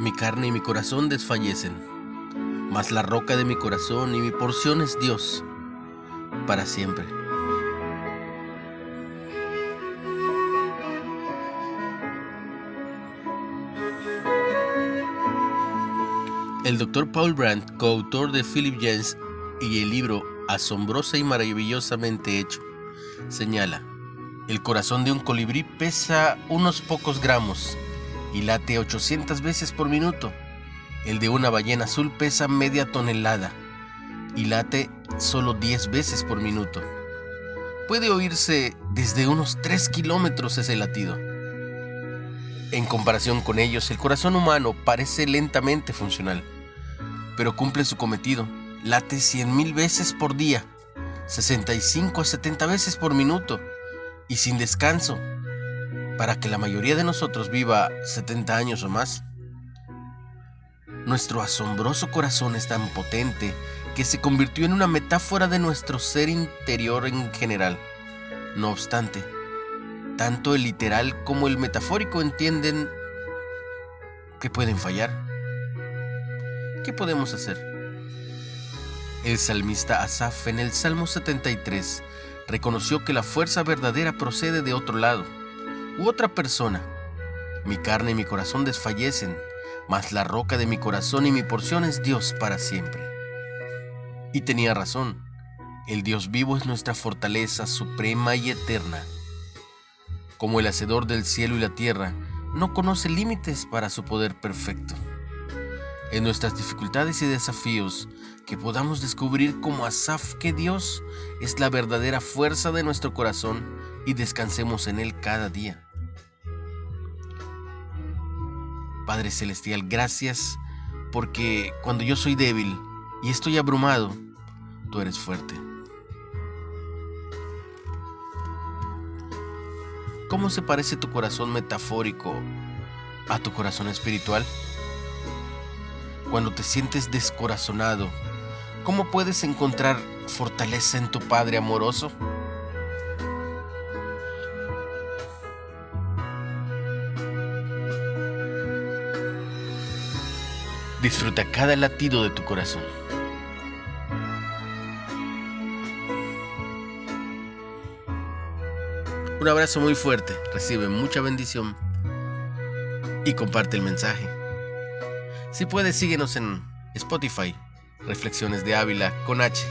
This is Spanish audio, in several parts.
Mi carne y mi corazón desfallecen, mas la roca de mi corazón y mi porción es Dios para siempre. El Dr. Paul Brandt, coautor de Philip James y el libro Asombrosa y maravillosamente hecho, señala, el corazón de un colibrí pesa unos pocos gramos y late 800 veces por minuto. El de una ballena azul pesa media tonelada y late solo 10 veces por minuto. Puede oírse desde unos 3 kilómetros ese latido. En comparación con ellos, el corazón humano parece lentamente funcional, pero cumple su cometido. Late 100.000 veces por día, 65 a 70 veces por minuto y sin descanso, para que la mayoría de nosotros viva 70 años o más. Nuestro asombroso corazón es tan potente que se convirtió en una metáfora de nuestro ser interior en general. No obstante, tanto el literal como el metafórico entienden que pueden fallar. ¿Qué podemos hacer? El salmista Asaf en el Salmo 73 reconoció que la fuerza verdadera procede de otro lado, u otra persona. Mi carne y mi corazón desfallecen, mas la roca de mi corazón y mi porción es Dios para siempre. Y tenía razón, el Dios vivo es nuestra fortaleza suprema y eterna. Como el hacedor del cielo y la tierra, no conoce límites para su poder perfecto. En nuestras dificultades y desafíos, que podamos descubrir como Asaf que Dios es la verdadera fuerza de nuestro corazón y descansemos en Él cada día. Padre Celestial, gracias porque cuando yo soy débil y estoy abrumado, tú eres fuerte. ¿Cómo se parece tu corazón metafórico a tu corazón espiritual? Cuando te sientes descorazonado, ¿cómo puedes encontrar fortaleza en tu Padre amoroso? Disfruta cada latido de tu corazón. Un abrazo muy fuerte, recibe mucha bendición y comparte el mensaje. Si puedes, síguenos en Spotify, Reflexiones de Ávila con H.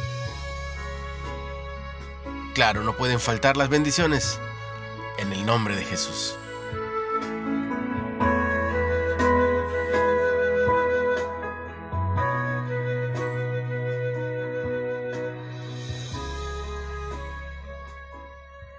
Claro, no pueden faltar las bendiciones en el nombre de Jesús.